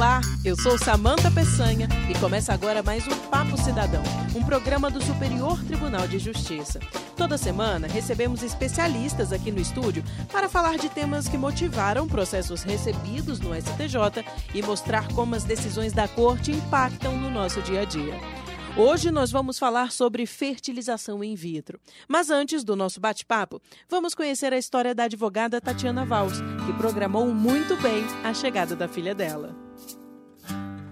Olá, eu sou Samanta Peçanha e começa agora mais um Papo Cidadão, um programa do Superior Tribunal de Justiça. Toda semana recebemos especialistas aqui no estúdio para falar de temas que motivaram processos recebidos no STJ e mostrar como as decisões da Corte impactam no nosso dia a dia. Hoje nós vamos falar sobre fertilização in vitro. Mas antes do nosso bate-papo, vamos conhecer a história da advogada Tatiana Valls, que programou muito bem a chegada da filha dela.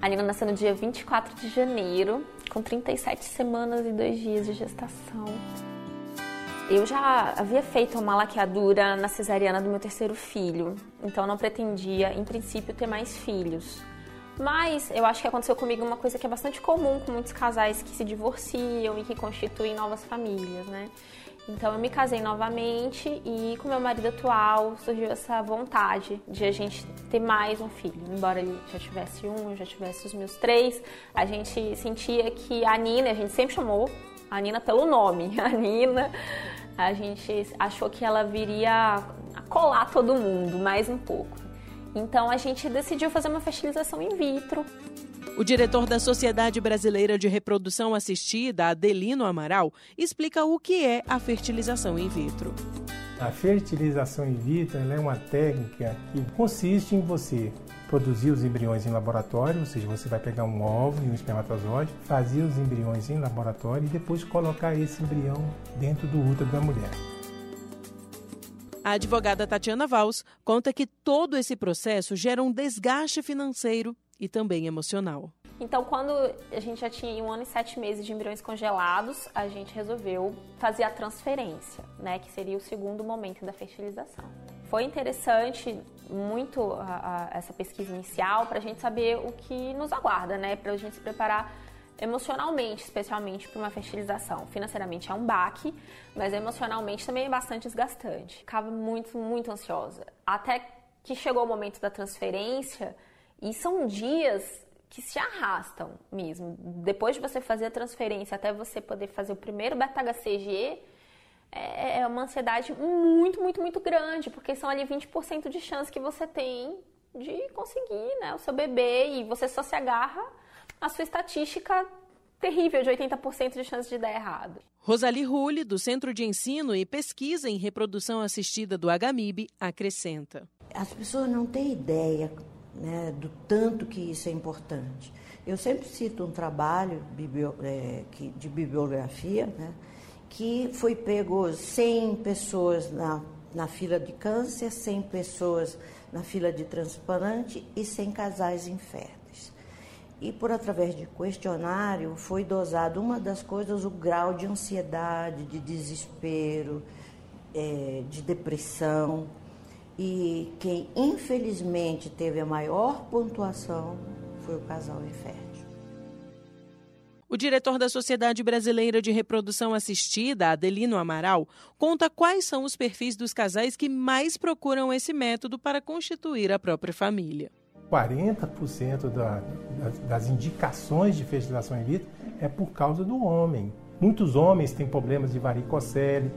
A Nina nasceu no dia 24 de janeiro, com 37 semanas e dois dias de gestação. Eu já havia feito uma laqueadura na cesariana do meu terceiro filho, então não pretendia, em princípio, ter mais filhos. Mas eu acho que aconteceu comigo uma coisa que é bastante comum com muitos casais que se divorciam e que constituem novas famílias, né? Então eu me casei novamente e com meu marido atual surgiu essa vontade de a gente ter mais um filho. Embora ele já tivesse um, eu já tivesse os meus três, a gente sentia que a Nina, a gente sempre chamou a Nina pelo nome, a Nina, a gente achou que ela viria a colar todo mundo mais um pouco. Então a gente decidiu fazer uma fertilização in vitro. O diretor da Sociedade Brasileira de Reprodução Assistida, Adelino Amaral, explica o que é a fertilização in vitro. A fertilização in vitro é uma técnica que consiste em você produzir os embriões em laboratório, ou seja, você vai pegar um ovo e um espermatozoide, fazer os embriões em laboratório e depois colocar esse embrião dentro do útero da mulher. A advogada Tatiana Valls conta que todo esse processo gera um desgaste financeiro e também emocional. Então, quando a gente já tinha um ano e sete meses de embriões congelados, a gente resolveu fazer a transferência, né, que seria o segundo momento da fertilização. Foi interessante muito a, a, essa pesquisa inicial para a gente saber o que nos aguarda, né, para a gente se preparar emocionalmente, especialmente para uma fertilização. Financeiramente é um baque, mas emocionalmente também é bastante desgastante. Ficava muito, muito ansiosa. Até que chegou o momento da transferência e são dias que se arrastam mesmo. Depois de você fazer a transferência até você poder fazer o primeiro beta-HCG, é, é uma ansiedade muito, muito, muito grande, porque são ali 20% de chance que você tem de conseguir né, o seu bebê e você só se agarra a sua estatística terrível de 80% de chance de dar errado. Rosalie Rulli, do Centro de Ensino e Pesquisa em Reprodução Assistida do HMIB, acrescenta. As pessoas não têm ideia né, do tanto que isso é importante. Eu sempre cito um trabalho é, de bibliografia né, que foi pego 100 pessoas na, na fila de câncer, 100 pessoas na fila de transplante e 100 casais fé e por através de questionário foi dosado uma das coisas o grau de ansiedade, de desespero, é, de depressão e quem infelizmente teve a maior pontuação foi o casal infértil. O diretor da Sociedade Brasileira de Reprodução Assistida, Adelino Amaral, conta quais são os perfis dos casais que mais procuram esse método para constituir a própria família. 40% da, das, das indicações de fertilização in vitro é por causa do homem. Muitos homens têm problemas de varicocele,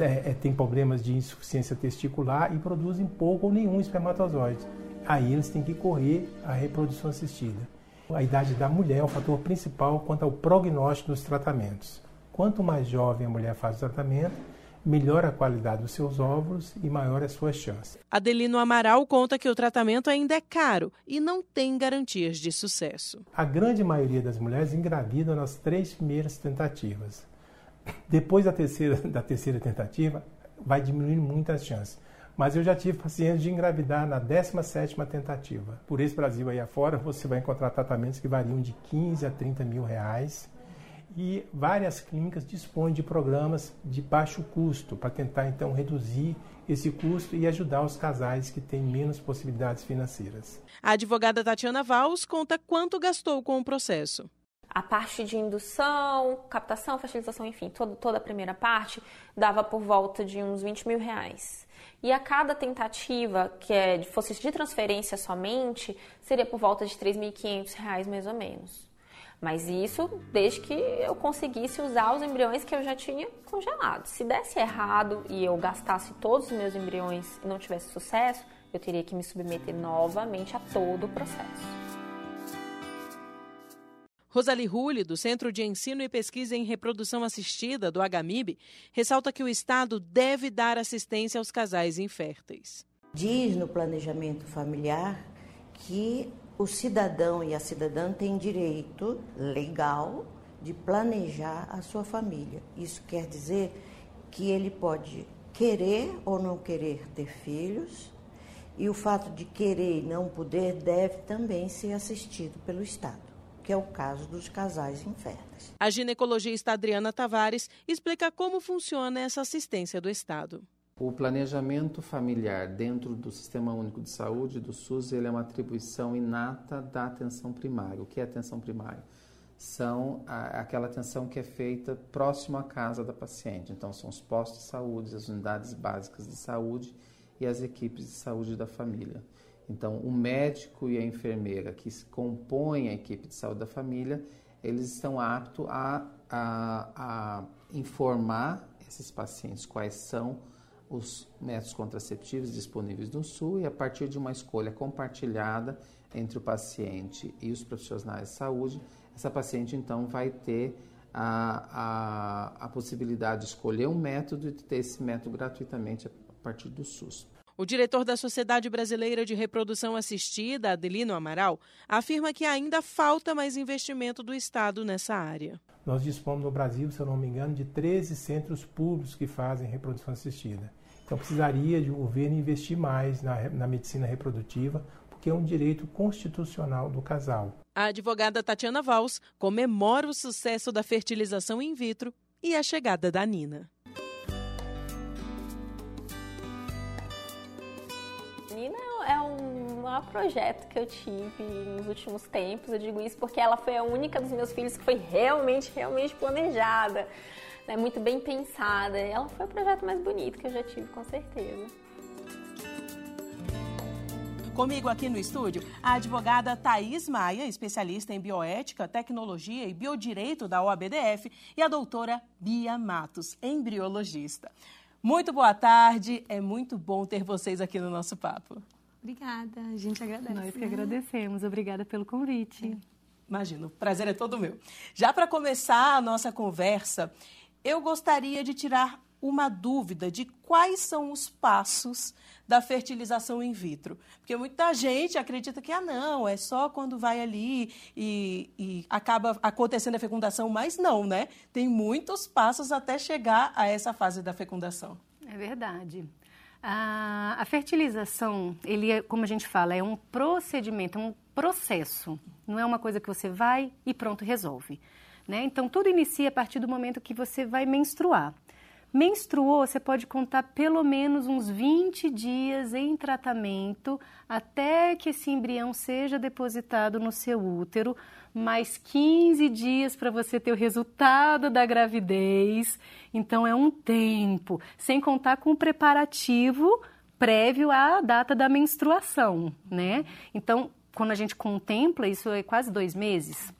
é, é, têm problemas de insuficiência testicular e produzem pouco ou nenhum espermatozoide. Aí eles têm que correr a reprodução assistida. A idade da mulher é o fator principal quanto ao prognóstico dos tratamentos. Quanto mais jovem a mulher faz o tratamento, melhor a qualidade dos seus óvulos e maior as suas chances. Adelino Amaral conta que o tratamento ainda é caro e não tem garantias de sucesso. A grande maioria das mulheres engravidam nas três primeiras tentativas. Depois da terceira, da terceira tentativa, vai diminuindo muito as chances. Mas eu já tive pacientes de engravidar na 17ª tentativa. Por esse Brasil aí afora, você vai encontrar tratamentos que variam de 15 a 30 mil reais e várias clínicas dispõem de programas de baixo custo para tentar então reduzir esse custo e ajudar os casais que têm menos possibilidades financeiras. A advogada Tatiana Valls conta quanto gastou com o processo. A parte de indução, captação, fertilização, enfim, todo, toda a primeira parte dava por volta de uns 20 mil reais. E a cada tentativa, que é, fosse de transferência somente, seria por volta de 3.500 reais mais ou menos. Mas isso desde que eu conseguisse usar os embriões que eu já tinha congelados. Se desse errado e eu gastasse todos os meus embriões e não tivesse sucesso, eu teria que me submeter novamente a todo o processo. Rosalie Rulli, do Centro de Ensino e Pesquisa em Reprodução Assistida, do HMIB, ressalta que o Estado deve dar assistência aos casais inférteis. Diz no planejamento familiar que o cidadão e a cidadã têm direito legal de planejar a sua família. Isso quer dizer que ele pode querer ou não querer ter filhos, e o fato de querer e não poder deve também ser assistido pelo Estado, que é o caso dos casais inférteis. A ginecologista Adriana Tavares explica como funciona essa assistência do Estado. O planejamento familiar dentro do Sistema Único de Saúde, do SUS, ele é uma atribuição inata da atenção primária. O que é atenção primária? São a, aquela atenção que é feita próximo à casa da paciente. Então, são os postos de saúde, as unidades básicas de saúde e as equipes de saúde da família. Então, o médico e a enfermeira que compõem a equipe de saúde da família, eles estão aptos a, a, a informar esses pacientes quais são os métodos contraceptivos disponíveis no SUS e a partir de uma escolha compartilhada entre o paciente e os profissionais de saúde, essa paciente então vai ter a, a, a possibilidade de escolher um método e de ter esse método gratuitamente partir do SUS. O diretor da Sociedade Brasileira de Reprodução Assistida, Adelino Amaral, afirma que ainda falta mais investimento do Estado nessa área. Nós dispomos no Brasil, se eu não me engano, de 13 centros públicos que fazem reprodução assistida. Então precisaria de o governo investir mais na, na medicina reprodutiva, porque é um direito constitucional do casal. A advogada Tatiana Valls comemora o sucesso da fertilização in vitro e a chegada da Nina. É um maior projeto que eu tive nos últimos tempos. Eu digo isso porque ela foi a única dos meus filhos que foi realmente, realmente planejada, né? muito bem pensada. Ela foi o projeto mais bonito que eu já tive, com certeza. Comigo aqui no estúdio, a advogada Thaís Maia, especialista em bioética, tecnologia e biodireito da OABDF, e a doutora Bia Matos, embriologista. Muito boa tarde, é muito bom ter vocês aqui no nosso papo. Obrigada, a gente agradece. Nós que agradecemos, obrigada pelo convite. Imagino, o prazer é todo meu. Já para começar a nossa conversa, eu gostaria de tirar uma dúvida de quais são os passos da fertilização in vitro. Porque muita gente acredita que, ah, não, é só quando vai ali e, e acaba acontecendo a fecundação, mas não, né? Tem muitos passos até chegar a essa fase da fecundação. É verdade. A, a, fertilização, ele é, como a gente fala, é um procedimento, é um processo. Não é uma coisa que você vai e pronto, resolve. Né? Então, tudo inicia a partir do momento que você vai menstruar. Menstruou, você pode contar pelo menos uns 20 dias em tratamento até que esse embrião seja depositado no seu útero, mais 15 dias para você ter o resultado da gravidez. Então é um tempo, sem contar com o preparativo prévio à data da menstruação, né? Então, quando a gente contempla, isso é quase dois meses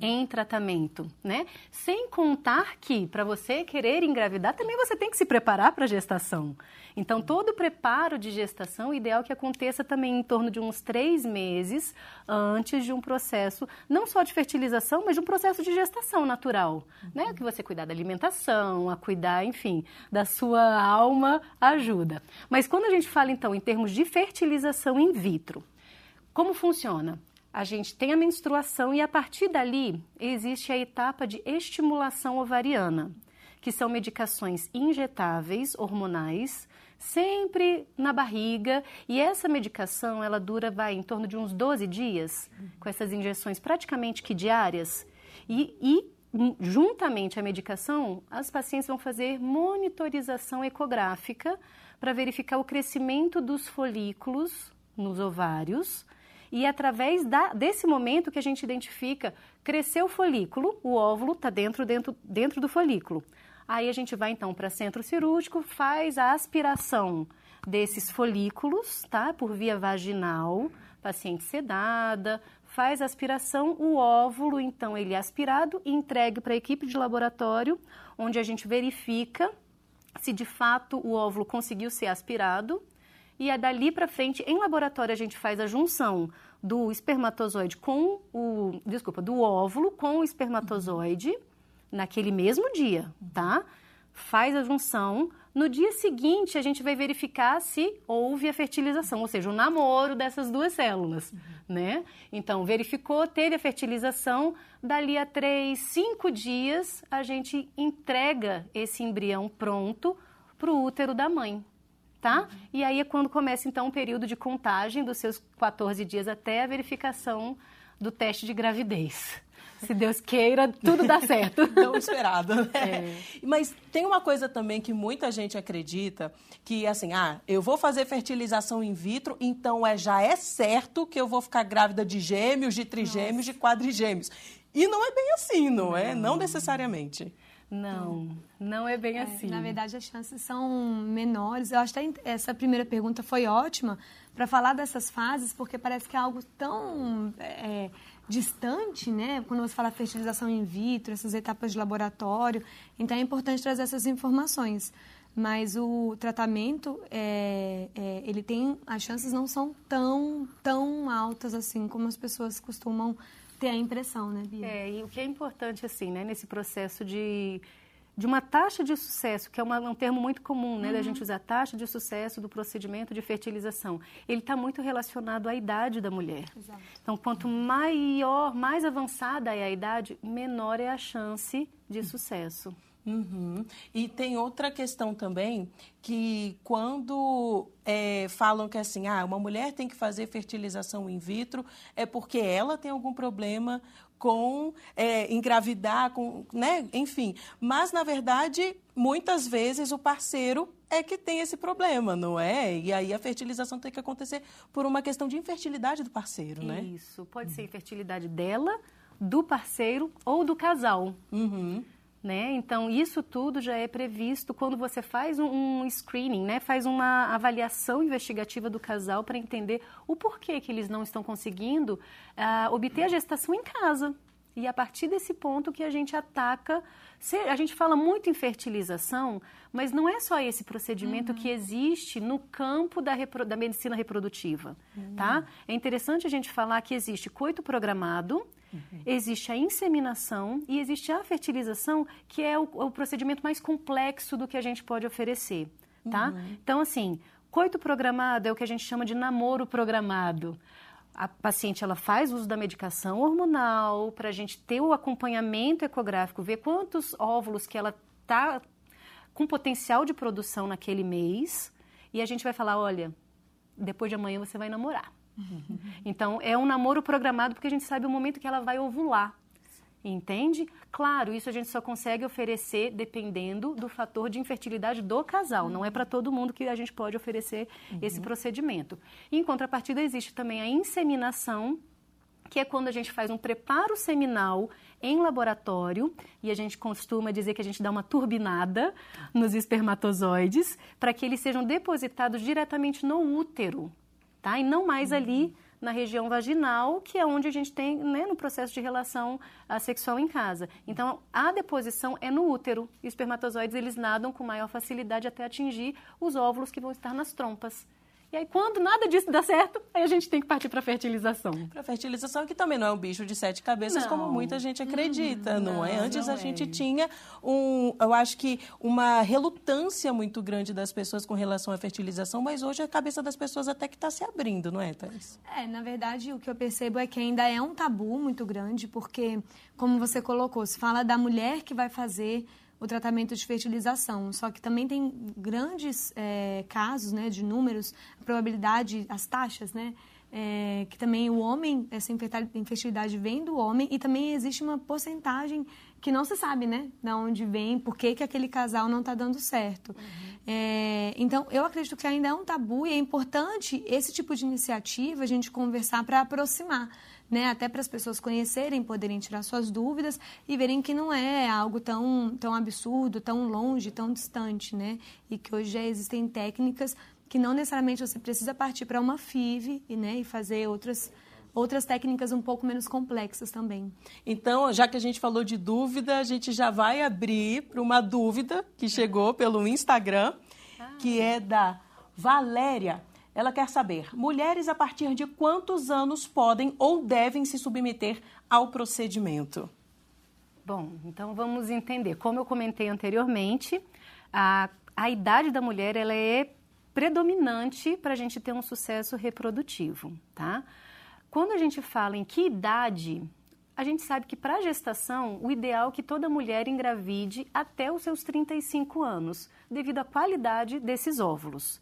em tratamento, né? Sem contar que para você querer engravidar também você tem que se preparar para a gestação. Então todo o preparo de gestação, ideal que aconteça também em torno de uns três meses antes de um processo, não só de fertilização, mas de um processo de gestação natural, né? Que você cuidar da alimentação, a cuidar, enfim, da sua alma ajuda. Mas quando a gente fala então em termos de fertilização in vitro, como funciona? A gente tem a menstruação e a partir dali existe a etapa de estimulação ovariana, que são medicações injetáveis, hormonais, sempre na barriga, e essa medicação ela dura vai em torno de uns 12 dias, com essas injeções praticamente que diárias, e, e juntamente à medicação, as pacientes vão fazer monitorização ecográfica para verificar o crescimento dos folículos nos ovários e é através da, desse momento que a gente identifica, cresceu o folículo, o óvulo está dentro, dentro, dentro do folículo. Aí a gente vai então para centro cirúrgico, faz a aspiração desses folículos, tá? Por via vaginal, paciente sedada, faz a aspiração, o óvulo, então, ele é aspirado e entregue para a equipe de laboratório, onde a gente verifica se de fato o óvulo conseguiu ser aspirado e é dali para frente, em laboratório, a gente faz a junção do espermatozoide com o, desculpa, do óvulo com o espermatozoide naquele mesmo dia, tá? Faz a junção. No dia seguinte, a gente vai verificar se houve a fertilização, ou seja, o namoro dessas duas células, uhum. né? Então, verificou, teve a fertilização, dali a três, cinco dias, a gente entrega esse embrião pronto para o útero da mãe, tá? E aí é quando começa, então, o período de contagem dos seus 14 dias até a verificação do teste de gravidez. Se Deus queira, tudo dá certo. Tão esperado. Né? É. Mas tem uma coisa também que muita gente acredita, que assim, ah, eu vou fazer fertilização in vitro, então é, já é certo que eu vou ficar grávida de gêmeos, de trigêmeos, Nossa. de quadrigêmeos. E não é bem assim, não, não. é? Não necessariamente. Não, não é bem é, assim. Na verdade, as chances são menores. Eu acho que essa primeira pergunta foi ótima para falar dessas fases, porque parece que é algo tão é, distante, né? Quando você fala fertilização in vitro, essas etapas de laboratório. Então, é importante trazer essas informações. Mas o tratamento, é, é, ele tem... As chances não são tão, tão altas assim como as pessoas costumam ter a impressão, né, Bia? É, e o que é importante, assim, né, nesse processo de, de uma taxa de sucesso, que é uma, um termo muito comum, né, uhum. da gente usar taxa de sucesso do procedimento de fertilização, ele está muito relacionado à idade da mulher. Exato. Então, quanto maior, mais avançada é a idade, menor é a chance de sucesso. Uhum. E tem outra questão também, que quando é, falam que assim, ah, uma mulher tem que fazer fertilização in vitro, é porque ela tem algum problema com é, engravidar, com, né? enfim. Mas, na verdade, muitas vezes o parceiro é que tem esse problema, não é? E aí a fertilização tem que acontecer por uma questão de infertilidade do parceiro, né? Isso, pode ser infertilidade dela, do parceiro ou do casal. Uhum. Né? Então, isso tudo já é previsto quando você faz um, um screening, né? faz uma avaliação investigativa do casal para entender o porquê que eles não estão conseguindo uh, obter a gestação em casa. E a partir desse ponto que a gente ataca. A gente fala muito em fertilização, mas não é só esse procedimento uhum. que existe no campo da, da medicina reprodutiva. Uhum. Tá? É interessante a gente falar que existe coito programado, Uhum. Existe a inseminação e existe a fertilização, que é o, o, procedimento mais complexo do que a gente pode oferecer, tá? Uhum. Então, assim, coito programado é o que a gente chama de namoro programado. A paciente ela faz uso da medicação hormonal para a gente ter o acompanhamento ecográfico, ver quantos óvulos que ela tá com potencial de produção naquele mês e a gente vai falar, olha, depois de amanhã você vai namorar. Então, é um namoro programado porque a gente sabe o momento que ela vai ovular. Entende? Claro, isso a gente só consegue oferecer dependendo do fator de infertilidade do casal. Uhum. Não é para todo mundo que a gente pode oferecer uhum. esse procedimento. em contrapartida, existe também a inseminação, que é quando a gente faz um preparo seminal em laboratório e a gente costuma dizer que a gente dá uma turbinada nos espermatozoides para que eles sejam depositados diretamente no útero tá? E não mais uhum. ali na região vaginal, que é onde a gente tem, né, no processo de relação uh, sexual em casa. Então, a deposição é no útero. E os espermatozoides, eles nadam com maior facilidade até atingir os óvulos que vão estar nas trompas. E aí, quando nada disso dá certo, aí a gente tem que partir para fertilização. Para fertilização, que também não é um bicho de sete cabeças, não. como muita gente acredita, não, não, é? Antes não a gente é. tinha um, eu acho que uma relutância muito grande das pessoas com relação à fertilização, mas hoje a cabeça das pessoas até que está se abrindo, não é, Thais? É, na verdade, o que eu percebo é que ainda é um tabu muito grande, porque, como você colocou, se fala da mulher que vai fazer o tratamento de fertilização. Só que também tem grandes é, casos, né, de números, a probabilidade, as taxas, né, é, que também o homem, essa infertilidade vem do homem e também existe uma porcentagem que não se sabe, né, de onde vem, por que, que aquele casal não está dando certo. Uhum. É, então, eu acredito que ainda é um tabu e é importante esse tipo de iniciativa a gente conversar para aproximar né? Até para as pessoas conhecerem, poderem tirar suas dúvidas e verem que não é algo tão, tão absurdo, tão longe, tão distante, né? E que hoje já existem técnicas que não necessariamente você precisa partir para uma FIV né? e fazer outras outras técnicas um pouco menos complexas também. Então, já que a gente falou de dúvida, a gente já vai abrir para uma dúvida que chegou pelo Instagram, que é da Valéria Ela quer saber: mulheres a partir de quantos anos podem ou devem se submeter ao procedimento? Bom, então vamos entender. Como eu comentei anteriormente, a, a idade da mulher ela é predominante para a gente ter um sucesso reprodutivo, tá? Quando a gente fala em que idade, a gente sabe que para a gestação, o ideal é que toda mulher engravide até os seus 35 anos, devido à qualidade desses óvulos.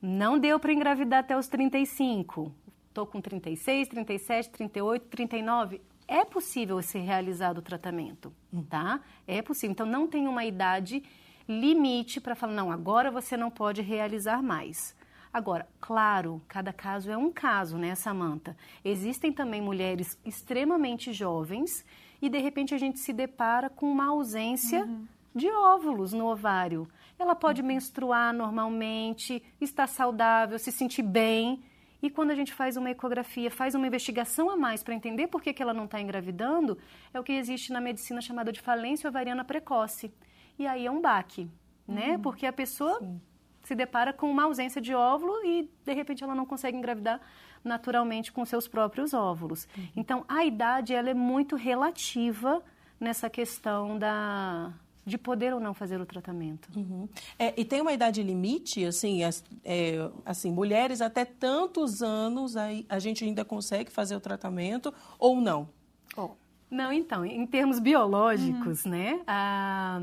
Não deu para engravidar até os 35. Estou com 36, 37, 38, 39. É possível ser realizado o tratamento, tá? É possível. Então, não tem uma idade limite para falar, não, agora você não pode realizar mais. Agora, claro, cada caso é um caso, né, Samanta? Existem também mulheres extremamente jovens e de repente a gente se depara com uma ausência uhum. de óvulos no ovário. Ela pode menstruar normalmente, estar saudável, se sentir bem. E quando a gente faz uma ecografia, faz uma investigação a mais para entender por que, que ela não está engravidando, é o que existe na medicina chamada de falência ovariana precoce. E aí é um baque, né? Uhum. Porque a pessoa Sim. se depara com uma ausência de óvulo e, de repente, ela não consegue engravidar naturalmente com seus próprios óvulos. Uhum. Então, a idade, ela é muito relativa nessa questão da, de poder ou não fazer o tratamento. Uhum. É, e tem uma idade limite, assim, é, assim, mulheres até tantos anos a, a gente ainda consegue fazer o tratamento ou não? Oh. Não, então, em termos biológicos, uhum. né, a,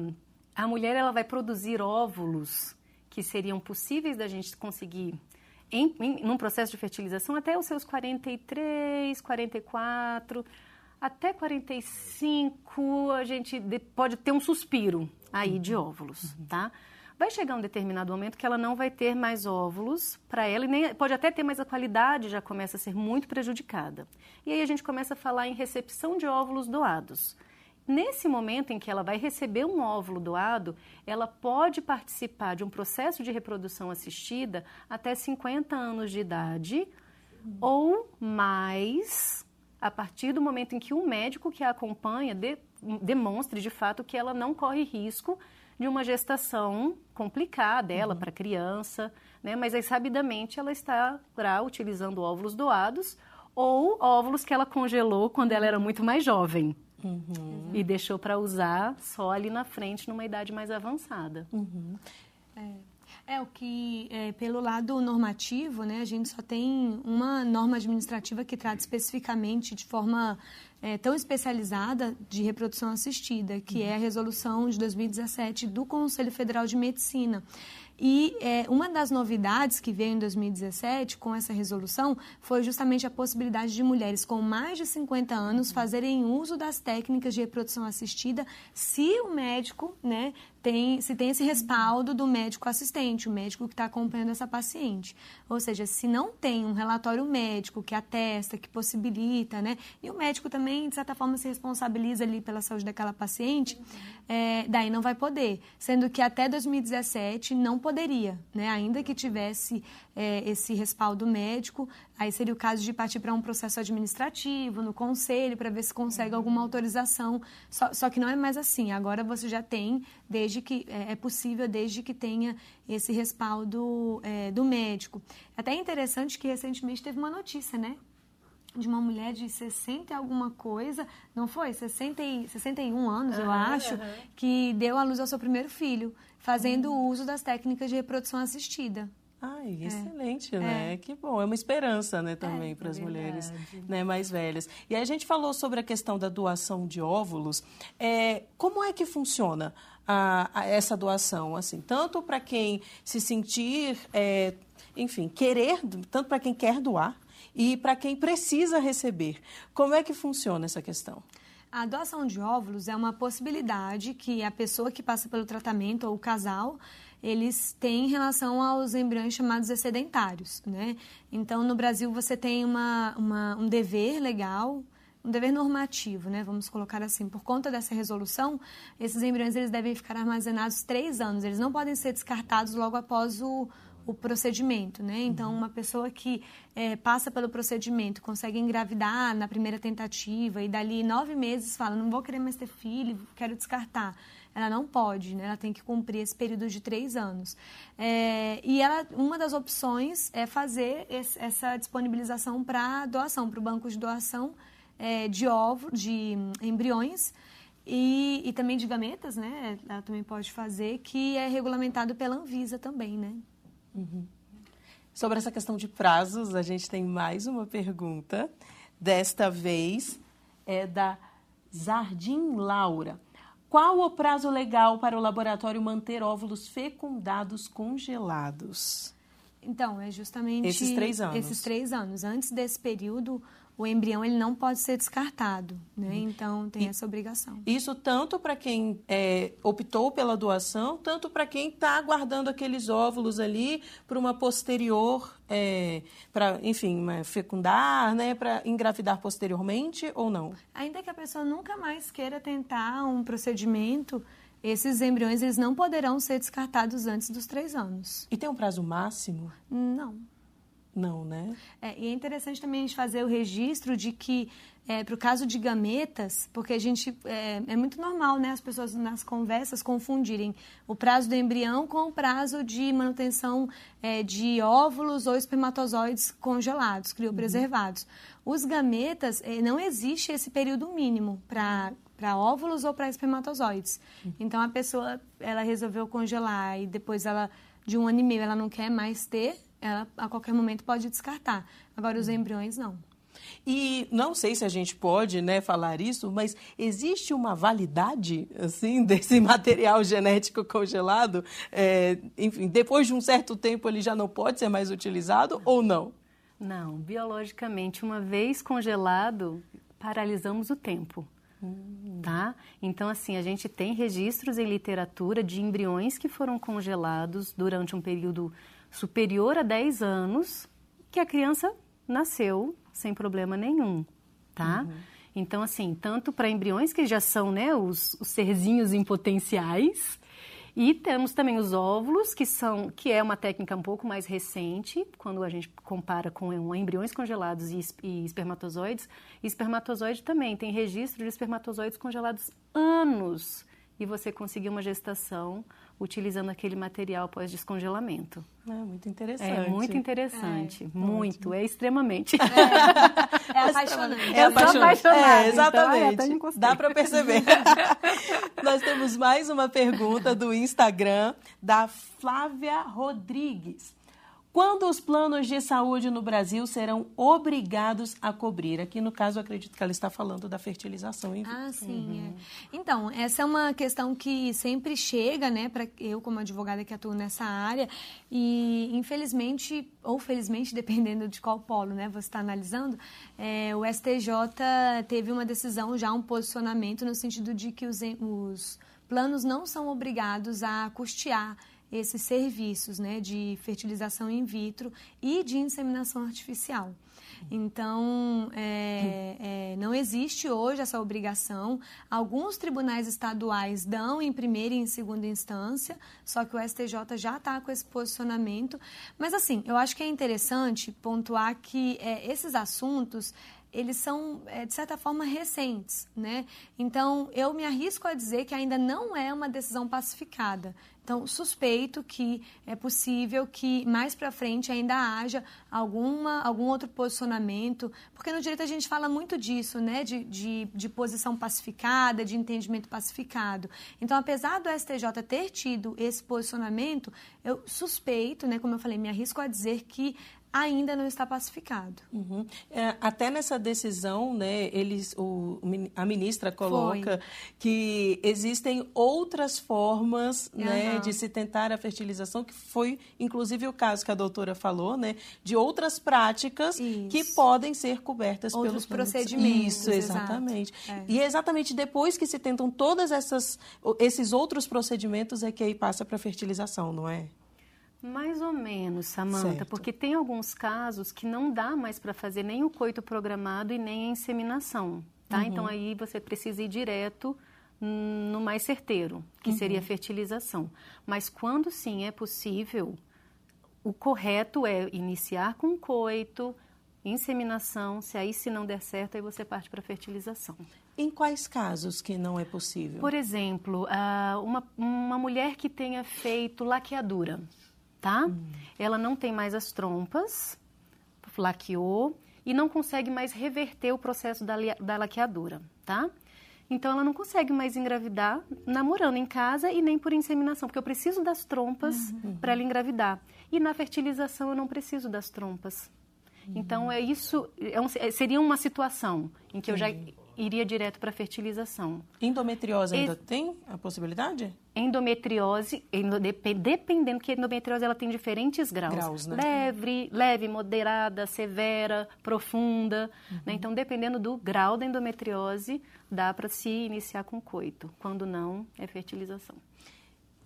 a mulher ela vai produzir óvulos que seriam possíveis da gente conseguir em, em num processo de fertilização até os seus 43, 44 até 45 a gente pode ter um suspiro aí de uhum. óvulos, tá? Vai chegar um determinado momento que ela não vai ter mais óvulos para ela e nem pode até ter, mas a qualidade já começa a ser muito prejudicada. E aí a gente começa a falar em recepção de óvulos doados. Nesse momento em que ela vai receber um óvulo doado, ela pode participar de um processo de reprodução assistida até 50 anos de idade uhum. ou mais a partir do momento em que o médico que a acompanha de, demonstre de fato que ela não corre risco de uma gestação complicada dela uhum. para a criança, né? mas aí sabidamente ela estará utilizando óvulos doados ou óvulos que ela congelou quando ela era muito mais jovem. Uhum. E deixou para usar só ali na frente, numa idade mais avançada. Uhum. É. É, o que, é, pelo lado normativo, né, a gente só tem uma norma administrativa que trata especificamente de forma é, tão especializada de reprodução assistida, que uhum. é a resolução de 2017 do Conselho Federal de Medicina. E é, uma das novidades que veio em 2017 com essa resolução foi justamente a possibilidade de mulheres com mais de 50 anos fazerem uso das técnicas de reprodução assistida se o médico né, tem, se tem esse respaldo do médico assistente, o médico que está acompanhando essa paciente. Ou seja, se não tem um relatório médico que atesta, que possibilita, né? E o médico também, de certa forma, se responsabiliza ali pela saúde daquela paciente, é, daí não vai poder. Sendo que até 2017 não poderia, né? Ainda que tivesse é, esse respaldo médico, aí seria o caso de partir para um processo administrativo, no conselho, para ver se consegue alguma autorização. Só, só, que não é mais assim. Agora você já tem, desde que é, é possível, desde que tenha esse respaldo é, do médico. Até é interessante que recentemente teve uma notícia, né? de uma mulher de 60 e alguma coisa, não foi? 60 e, 61 anos, uhum, eu acho, uhum. que deu à luz ao seu primeiro filho, fazendo uhum. uso das técnicas de reprodução assistida. Ai, é. excelente, né? É. Que bom. É uma esperança, né, também é, para as é mulheres né, mais velhas. E aí a gente falou sobre a questão da doação de óvulos. É, como é que funciona a, a essa doação? Assim, tanto para quem se sentir, é, enfim, querer, tanto para quem quer doar e para quem precisa receber. Como é que funciona essa questão? A doação de óvulos é uma possibilidade que a pessoa que passa pelo tratamento ou o casal eles têm relação aos embriões chamados excedentários, né? Então, no Brasil, você tem uma, uma, um dever legal, um dever normativo, né? Vamos colocar assim. Por conta dessa resolução, esses embriões eles devem ficar armazenados três anos. Eles não podem ser descartados logo após o, o procedimento, né? Então, uma pessoa que é, passa pelo procedimento, consegue engravidar na primeira tentativa e dali nove meses fala, não vou querer mais ter filho, quero descartar. Ela não pode, né? Ela tem que cumprir esse período de três anos. É, e ela, uma das opções é fazer esse, essa disponibilização para doação, para o banco de doação é, de ovo, de embriões, e, e, também de gametas, né? Ela também pode fazer, que é regulamentado pela Anvisa também, né? Uhum. Sobre essa questão de prazos, a gente tem mais uma pergunta. Desta vez é da Zardim Laura. Qual o prazo legal para o laboratório manter óvulos fecundados congelados? Então, é justamente esses três anos. Esses três anos. Antes desse período, o embrião ele não pode ser descartado, né? Uhum. Então tem e essa obrigação. Isso tanto para quem é, optou pela doação, tanto para quem está aguardando aqueles óvulos ali para uma posterior, é, para enfim, fecundar, né? Para engravidar posteriormente ou não? Ainda que a pessoa nunca mais queira tentar um procedimento, esses embriões eles não poderão ser descartados antes dos três anos. E tem um prazo máximo? Não. Não, né? É, e é interessante também a gente fazer o registro de que, é, para o caso de gametas, porque a gente. É, é, muito normal, né? As pessoas nas conversas confundirem o prazo do embrião com o prazo de manutenção é, de óvulos ou espermatozoides congelados, criopreservados. Uhum. Os gametas, é, não existe esse período mínimo para para óvulos ou para espermatozoides. Uhum. Então a pessoa ela resolveu congelar e depois ela de um ano e meio ela não quer mais ter ela a qualquer momento pode descartar. Agora, os embriões, não. E não sei se a gente pode né, falar isso, mas existe uma validade assim desse material genético congelado? É, enfim, depois de um certo tempo ele já não pode ser mais utilizado não. ou não? Não, biologicamente, uma vez congelado, paralisamos o tempo. Hum. Tá? Então, assim, a gente tem registros em literatura de embriões que foram congelados durante um período superior a 10 anos que a criança nasceu sem problema nenhum, tá? Uhum. Então, assim, tanto para embriões que já são, né, os, os serzinhos em potenciais, e temos também os óvulos, que são, que é uma técnica um pouco mais recente, quando a gente compara com embriões congelados e, e espermatozoides. E espermatozoide também tem registro de espermatozoides congelados anos e você conseguir uma gestação utilizando aquele material pós-descongelamento. É muito interessante. É muito interessante, é, muito, ótimo. é extremamente. É, é apaixonante. É apaixonante. É, exatamente. Então, Dá para perceber. Nós temos mais uma pergunta do Instagram da Flávia Rodrigues. Quando os planos de saúde no Brasil serão obrigados a cobrir? Aqui, no caso, acredito que ela está falando da fertilização vitro. Ah, sim. Uhum. É. Então, essa é uma questão que sempre chega, né, para eu, como advogada que atuo nessa área, e infelizmente, ou felizmente, dependendo de qual polo né, você está analisando, é, o STJ teve uma decisão, já um posicionamento, no sentido de que os, os planos não são obrigados a custear esses serviços né, de fertilização in vitro e de inseminação artificial. Então, é, é, não existe hoje essa obrigação. Alguns tribunais estaduais dão em primeira e em segunda instância, só que o STJ já está com esse posicionamento. Mas, assim, eu acho que é interessante pontuar que é, esses assuntos eles são, é, de certa forma, recentes, né? Então, eu me arrisco a dizer que ainda não é uma decisão pacificada. Então, suspeito que é possível que mais para frente ainda haja alguma, algum outro posicionamento, porque no direito a gente fala muito disso, né, de, de, de posição pacificada, de entendimento pacificado. Então, apesar do STJ ter tido esse posicionamento, eu suspeito, né, como eu falei, me arrisco a dizer que ainda não está pacificado. Uhum. É, até nessa decisão, né, eles, o, a ministra coloca Foi. que existem outras formas uhum. né, de se tentar a fertilização, que foi inclusive o caso que a doutora falou, né, de outras práticas Isso. que podem ser cobertas Outros pelos procedimentos. Isso, exatamente. É. E é exatamente depois que se tentam todas essas esses outros procedimentos é que aí passa para a fertilização, não é? Mais ou menos, Samanta, porque tem alguns casos que não dá mais para fazer nem o coito programado e nem a inseminação, tá? Uhum. Então aí você precisa ir direto no mais certeiro, que uhum. seria a fertilização. Mas quando sim é possível, o correto é iniciar com coito, inseminação, se aí se não der certo, aí você parte para fertilização. Em quais casos que não é possível? Por exemplo, uma, uma mulher que tenha feito laqueadura, tá? Hum. Ela não tem mais as trompas, laqueou e não consegue mais reverter o processo da, da laqueadura, tá? Então ela não consegue mais engravidar namorando em casa e nem por inseminação, porque eu preciso das trompas uhum. para ela engravidar. E na fertilização eu não preciso das trompas. Uhum. Então é isso, é um, é, seria uma situação em que eu já iria direto para fertilização. Endometriose ainda e... tem a possibilidade? Endometriose, dependendo que a endometriose ela tem diferentes graus. graus né? Leve, leve, moderada, severa, profunda. Uhum. Né? Então, dependendo do grau da endometriose, dá para se iniciar com coito. Quando não, é fertilização.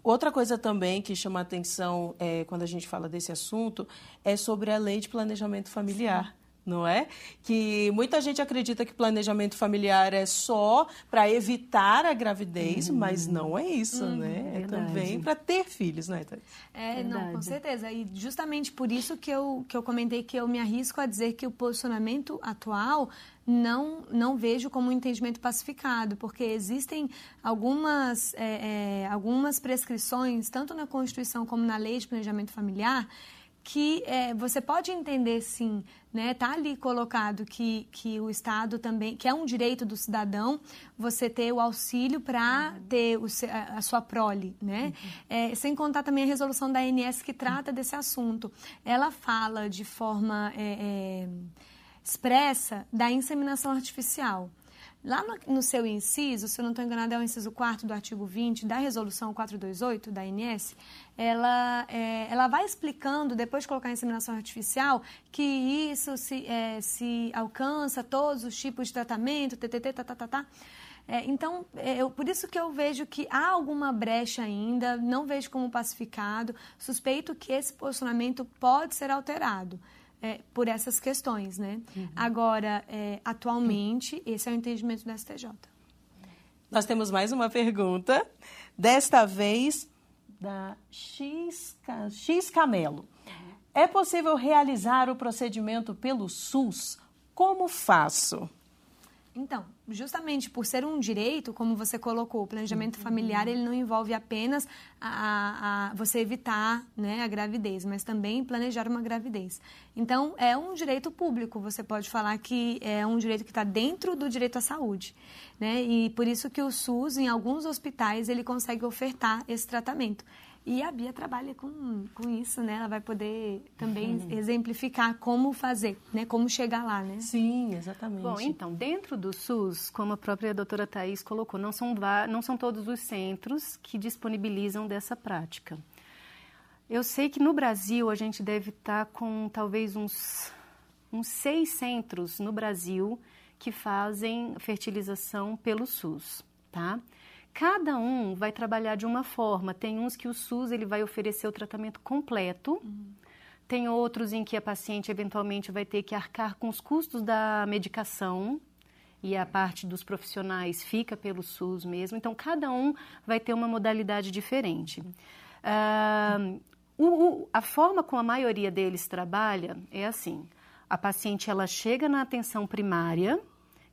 Outra coisa também que chama atenção é, quando a gente fala desse assunto é sobre a lei de planejamento familiar. Sim não é? Que muita gente acredita que planejamento familiar é só para evitar a gravidez, uhum. mas não é isso, uhum, né? É verdade. também para ter filhos, né, Thaís? É, verdade. não, com certeza. E justamente por isso que eu, que eu comentei que eu me arrisco a dizer que o posicionamento atual não, não vejo como um entendimento pacificado, porque existem algumas, é, é, algumas prescrições, tanto na Constituição como na Lei de Planejamento Familiar, que é, você pode entender sim, né? Tá ali colocado que, que o Estado também, que é um direito do cidadão, você ter o auxílio para uhum. ter o, a, a, sua prole, né? Uhum. É, sem contar também a resolução da ANS que trata desse assunto. Ela fala de forma é, é expressa da inseminação artificial. Lá no, no, seu inciso, se eu não estou enganado, é o inciso 4 do artigo 20 da resolução 428 da ANS, ela, é, ela vai explicando, depois de colocar a inseminação artificial, que isso se, é, se alcança todos os tipos de tratamento, ttt, tá, tá, tá, tá. É, então, é, eu, por isso que eu vejo que há alguma brecha ainda, não vejo como pacificado, suspeito que esse posicionamento pode ser alterado é, por essas questões, né? Uhum. Agora, é, atualmente, esse é o entendimento do STJ. Nós temos mais uma pergunta, desta vez da X, X Camelo. É possível realizar o procedimento pelo SUS? Como faço? Então, justamente por ser um direito, como você colocou, o planejamento uhum. familiar ele não envolve apenas a, a, a, você evitar né, a gravidez, mas também planejar uma gravidez. Então, é um direito público. Você pode falar que é um direito que está dentro do direito à saúde, né? E por isso que o SUS, em alguns hospitais, ele consegue ofertar esse tratamento. E a Bia trabalha com, com isso, né? Ela vai poder também uhum. exemplificar como fazer, né? Como chegar lá, né? Sim, exatamente. Bom, então, dentro do SUS, como a própria doutora Thais colocou, não são, não são todos os centros que disponibilizam dessa prática. Eu sei que no Brasil a gente deve estar com talvez uns, uns seis centros no Brasil que fazem fertilização pelo SUS, tá? Cada um vai trabalhar de uma forma. Tem uns que o SUS ele vai oferecer o tratamento completo. Uhum. Tem outros em que a paciente eventualmente vai ter que arcar com os custos da medicação e a parte dos profissionais fica pelo SUS mesmo. Então, cada um vai ter uma modalidade diferente. Uh, o, o, a forma como a maioria deles trabalha é assim: a paciente ela chega na atenção primária,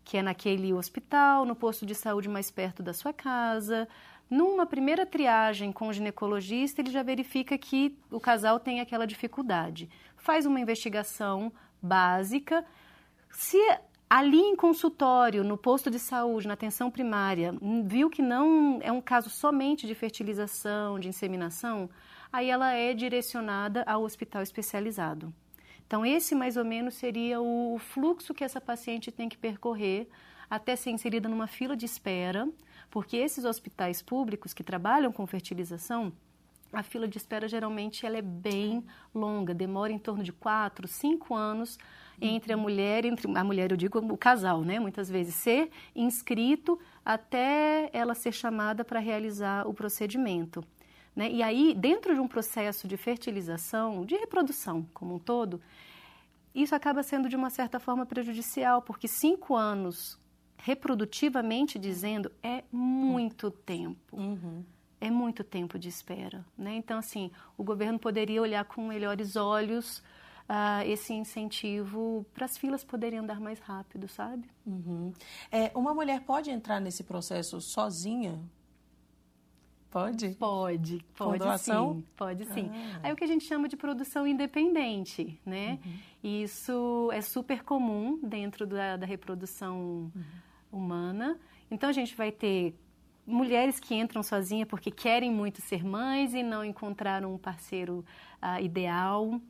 que é naquele hospital, no posto de saúde mais perto da sua casa. Numa primeira triagem com o ginecologista, ele já verifica que o casal tem aquela dificuldade. Faz uma investigação básica. Se ali em consultório, no posto de saúde, na atenção primária, viu que não é um caso somente de fertilização, de inseminação, aí ela é direcionada ao hospital especializado. Então, esse mais ou menos seria o fluxo que essa paciente tem que percorrer até ser inserida numa fila de espera, porque esses hospitais públicos que trabalham com fertilização, a fila de espera geralmente ela é bem longa, demora em torno de quatro, cinco anos entre a mulher, entre a mulher eu digo o casal, né? Muitas vezes ser inscrito até ela ser chamada para realizar o procedimento. Né? E aí, dentro de um processo de fertilização, de reprodução como um todo, isso acaba sendo de uma certa forma prejudicial, porque cinco anos, reprodutivamente dizendo, é muito tempo. Uhum. é muito tempo de espera, né? Então, assim, o governo poderia olhar com melhores olhos uh, esse incentivo para as filas poderem andar mais rápido, sabe? Uhum. É, uma mulher pode entrar nesse processo sozinha? Pode? Pode, pode doação? sim. Pode sim. Ah. Aí o que a gente chama de produção independente, né? Uhum. Isso é super comum dentro da, da reprodução uhum. humana. Então a gente vai ter mulheres que entram sozinhas porque querem muito ser mães e não encontraram um parceiro uh, ideal.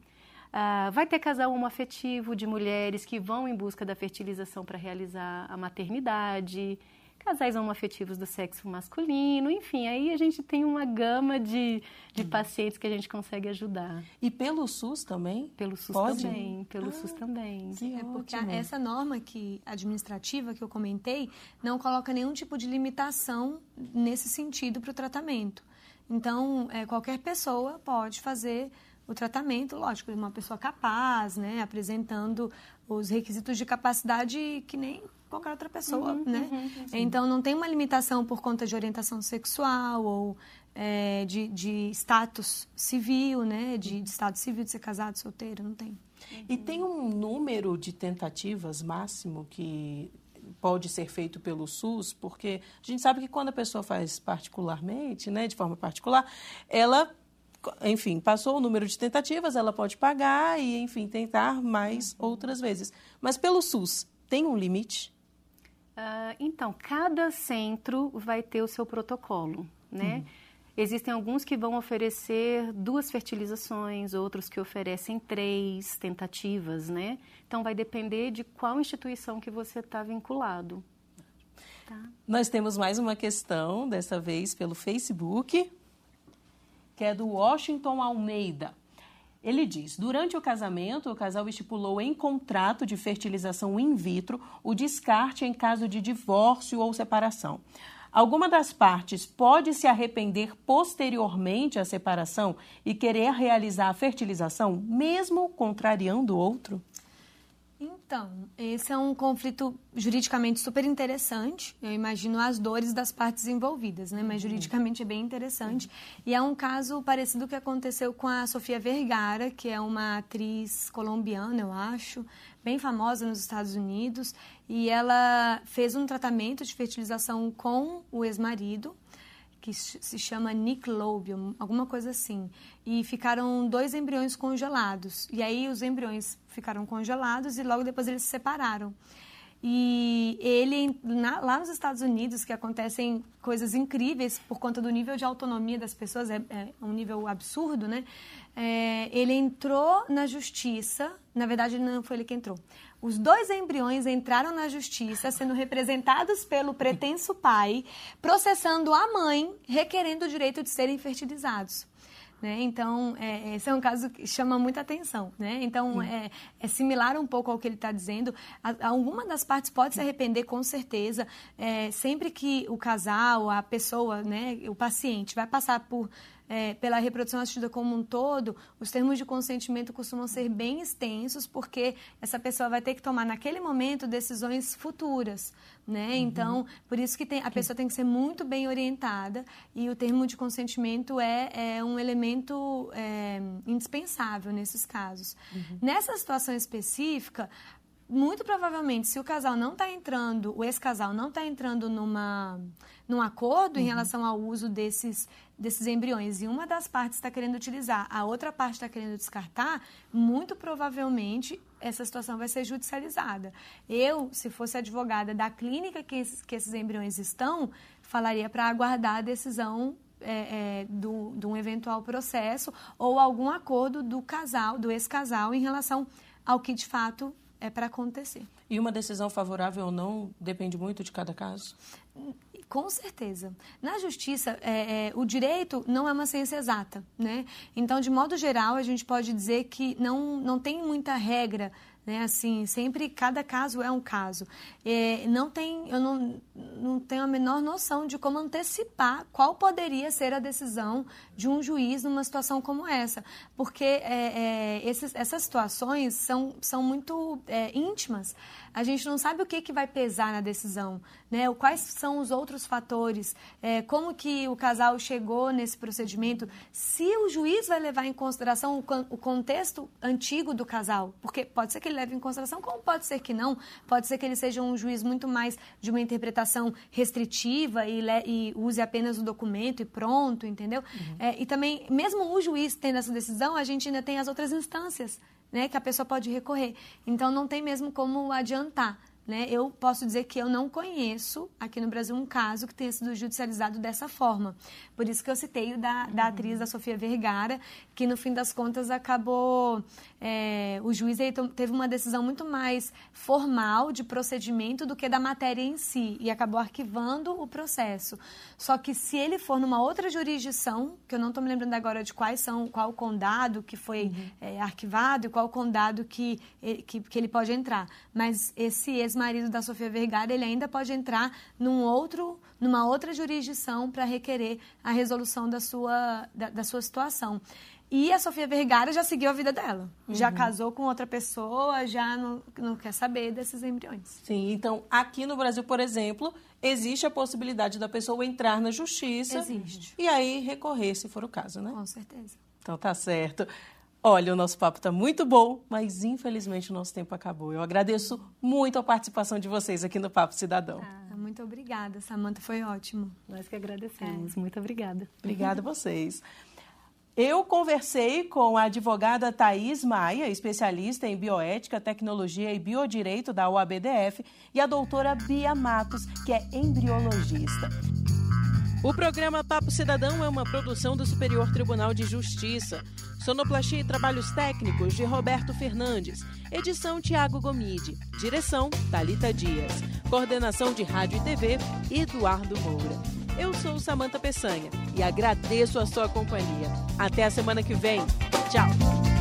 Uh, vai ter casal homoafetivo de mulheres que vão em busca da fertilização para realizar a maternidade casais homoafetivos do sexo masculino, enfim, aí a gente tem uma gama de, de uhum. pacientes que a gente consegue ajudar. E pelo SUS também? Pelo SUS Pode? também, pelo ah, SUS também. Que é porque a, essa norma que administrativa que eu comentei não coloca nenhum tipo de limitação nesse sentido para o tratamento. Então, é, qualquer pessoa pode fazer o tratamento, lógico, uma pessoa capaz, né, apresentando os requisitos de capacidade que nem qualquer outra pessoa, uhum, né? Uhum, então não tem uma limitação por conta de orientação sexual ou é, de, de, status civil, né? De, de, status civil de ser casado, solteiro, não tem. Uhum. E tem um número de tentativas máximo que pode ser feito pelo SUS, porque a gente sabe que quando a pessoa faz particularmente, né, de forma particular, ela enfim, passou o número de tentativas, ela pode pagar e, enfim, tentar mais uhum. outras vezes. Mas pelo SUS, tem um limite? Uh, então, cada centro vai ter o seu protocolo, né? Uhum. Existem alguns que vão oferecer duas fertilizações, outros que oferecem três tentativas, né? Então, vai depender de qual instituição que você está vinculado. Tá. Nós temos mais uma questão, dessa vez pelo Facebook, que é do Washington Almeida. Ele diz: durante o casamento, o casal estipulou em contrato de fertilização in vitro o descarte em caso de divórcio ou separação. Alguma das partes pode se arrepender posteriormente à separação e querer realizar a fertilização, mesmo contrariando o outro? Então, esse é um conflito juridicamente super interessante. Eu imagino as dores das partes envolvidas, né? Mas uhum. juridicamente é bem interessante. E é um caso parecido que aconteceu com a Sofia Vergara, que é uma atriz colombiana, eu acho, bem famosa nos Estados Unidos. E ela fez um tratamento de fertilização com o ex-marido que se chama Niclobium, alguma coisa assim. E ficaram dois embriões congelados. E aí os embriões ficaram congelados e logo depois eles se separaram. E ele, na, lá nos Estados Unidos, que acontecem coisas incríveis por conta do nível de autonomia das pessoas, é, é um nível absurdo, né? É, ele entrou na justiça, na verdade não foi ele que entrou. Os dois embriões entraram na justiça, sendo representados pelo pretenso pai, processando a mãe, requerendo o direito de serem fertilizados. Né? Então, é, esse é um caso que chama muita atenção. Né? Então, é, é, similar um pouco ao que ele está dizendo. A, alguma das partes pode se arrepender, com certeza. É, sempre que o casal, a pessoa, né, o paciente, vai passar por é, pela reprodução assistida como um todo, os termos de consentimento costumam ser bem extensos, porque essa pessoa vai ter que tomar naquele momento decisões futuras, né? Uhum. Então, por isso que tem, a pessoa tem que ser muito bem orientada e o termo de consentimento é, é um elemento é, indispensável nesses casos. Uhum. Nessa situação específica, muito provavelmente, se o casal não está entrando, o ex-casal não está entrando numa, num acordo uhum. em relação ao uso desses, desses embriões e uma das partes está querendo utilizar, a outra parte está querendo descartar, muito provavelmente essa situação vai ser judicializada. Eu, se fosse advogada da clínica que esses, que esses embriões estão, falaria para aguardar a decisão é, é, do, de um eventual processo ou algum acordo do casal, do ex-casal, em relação ao que de fato é para acontecer. E uma decisão favorável ou não depende muito de cada caso? Com certeza. Na justiça, é, é, o direito não é uma ciência exata, né? Então, de modo geral, a gente pode dizer que não, não tem muita regra né? Assim, sempre cada caso é um caso. É, não tem, eu não, não tenho a menor noção de como antecipar qual poderia ser a decisão de um juiz numa situação como essa, porque é, é, esses, essas situações são, são muito é, íntimas. A gente não sabe o que, que vai pesar na decisão, né? Quais são os outros fatores, é, como que o casal chegou nesse procedimento, se o juiz vai levar em consideração o, o contexto antigo do casal, porque pode ser que ele leve em consideração, como pode ser que não, pode ser que ele seja um juiz muito mais de uma interpretação restritiva e, e use apenas o documento e pronto, entendeu? Uhum. É, e também, mesmo o juiz tendo essa decisão, a gente ainda tem as outras instâncias né, que a pessoa pode recorrer. Então não tem mesmo como adiantar. Né? Eu posso dizer que eu não conheço aqui no Brasil um caso que tenha sido judicializado dessa forma. Por isso que eu citei o da, da atriz da Sofia Vergara, que no fim das contas acabou. É, o juiz teve uma decisão muito mais formal de procedimento do que da matéria em si e acabou arquivando o processo. Só que se ele for numa outra jurisdição, que eu não estou me lembrando agora de quais são, qual condado que foi uhum. é, arquivado e qual condado que, que, que ele pode entrar. Mas esse ex-marido da Sofia Vergara, ele ainda pode entrar num outro, numa outra jurisdição para requerer a resolução da sua, da, da, sua situação. E a Sofia Vergara já seguiu a vida dela. Uhum. Já casou com outra pessoa, já não, não quer saber desses embriões. Sim, então aqui no Brasil, por exemplo, existe a possibilidade da pessoa entrar na justiça. Existe. E aí recorrer, se for o caso, né? Com certeza. Então tá certo. Olha, o nosso papo está muito bom, mas infelizmente o nosso tempo acabou. Eu agradeço muito a participação de vocês aqui no Papo Cidadão. Ah, muito obrigada, Samanta, foi ótimo. Nós que agradecemos. É. Muito obrigada. Obrigada a vocês. Eu conversei com a advogada Thais Maia, especialista em bioética, tecnologia e biodireito da UABDF, e a doutora Bia Matos, que é embriologista. O programa Papo Cidadão é uma produção do Superior Tribunal de Justiça. Sonoplastia e trabalhos técnicos de Roberto Fernandes. Edição Tiago Gomide. Direção Talita Dias. Coordenação de Rádio e TV Eduardo Moura. Eu sou Samanta Peçanha e agradeço a sua companhia. Até a semana que vem. Tchau.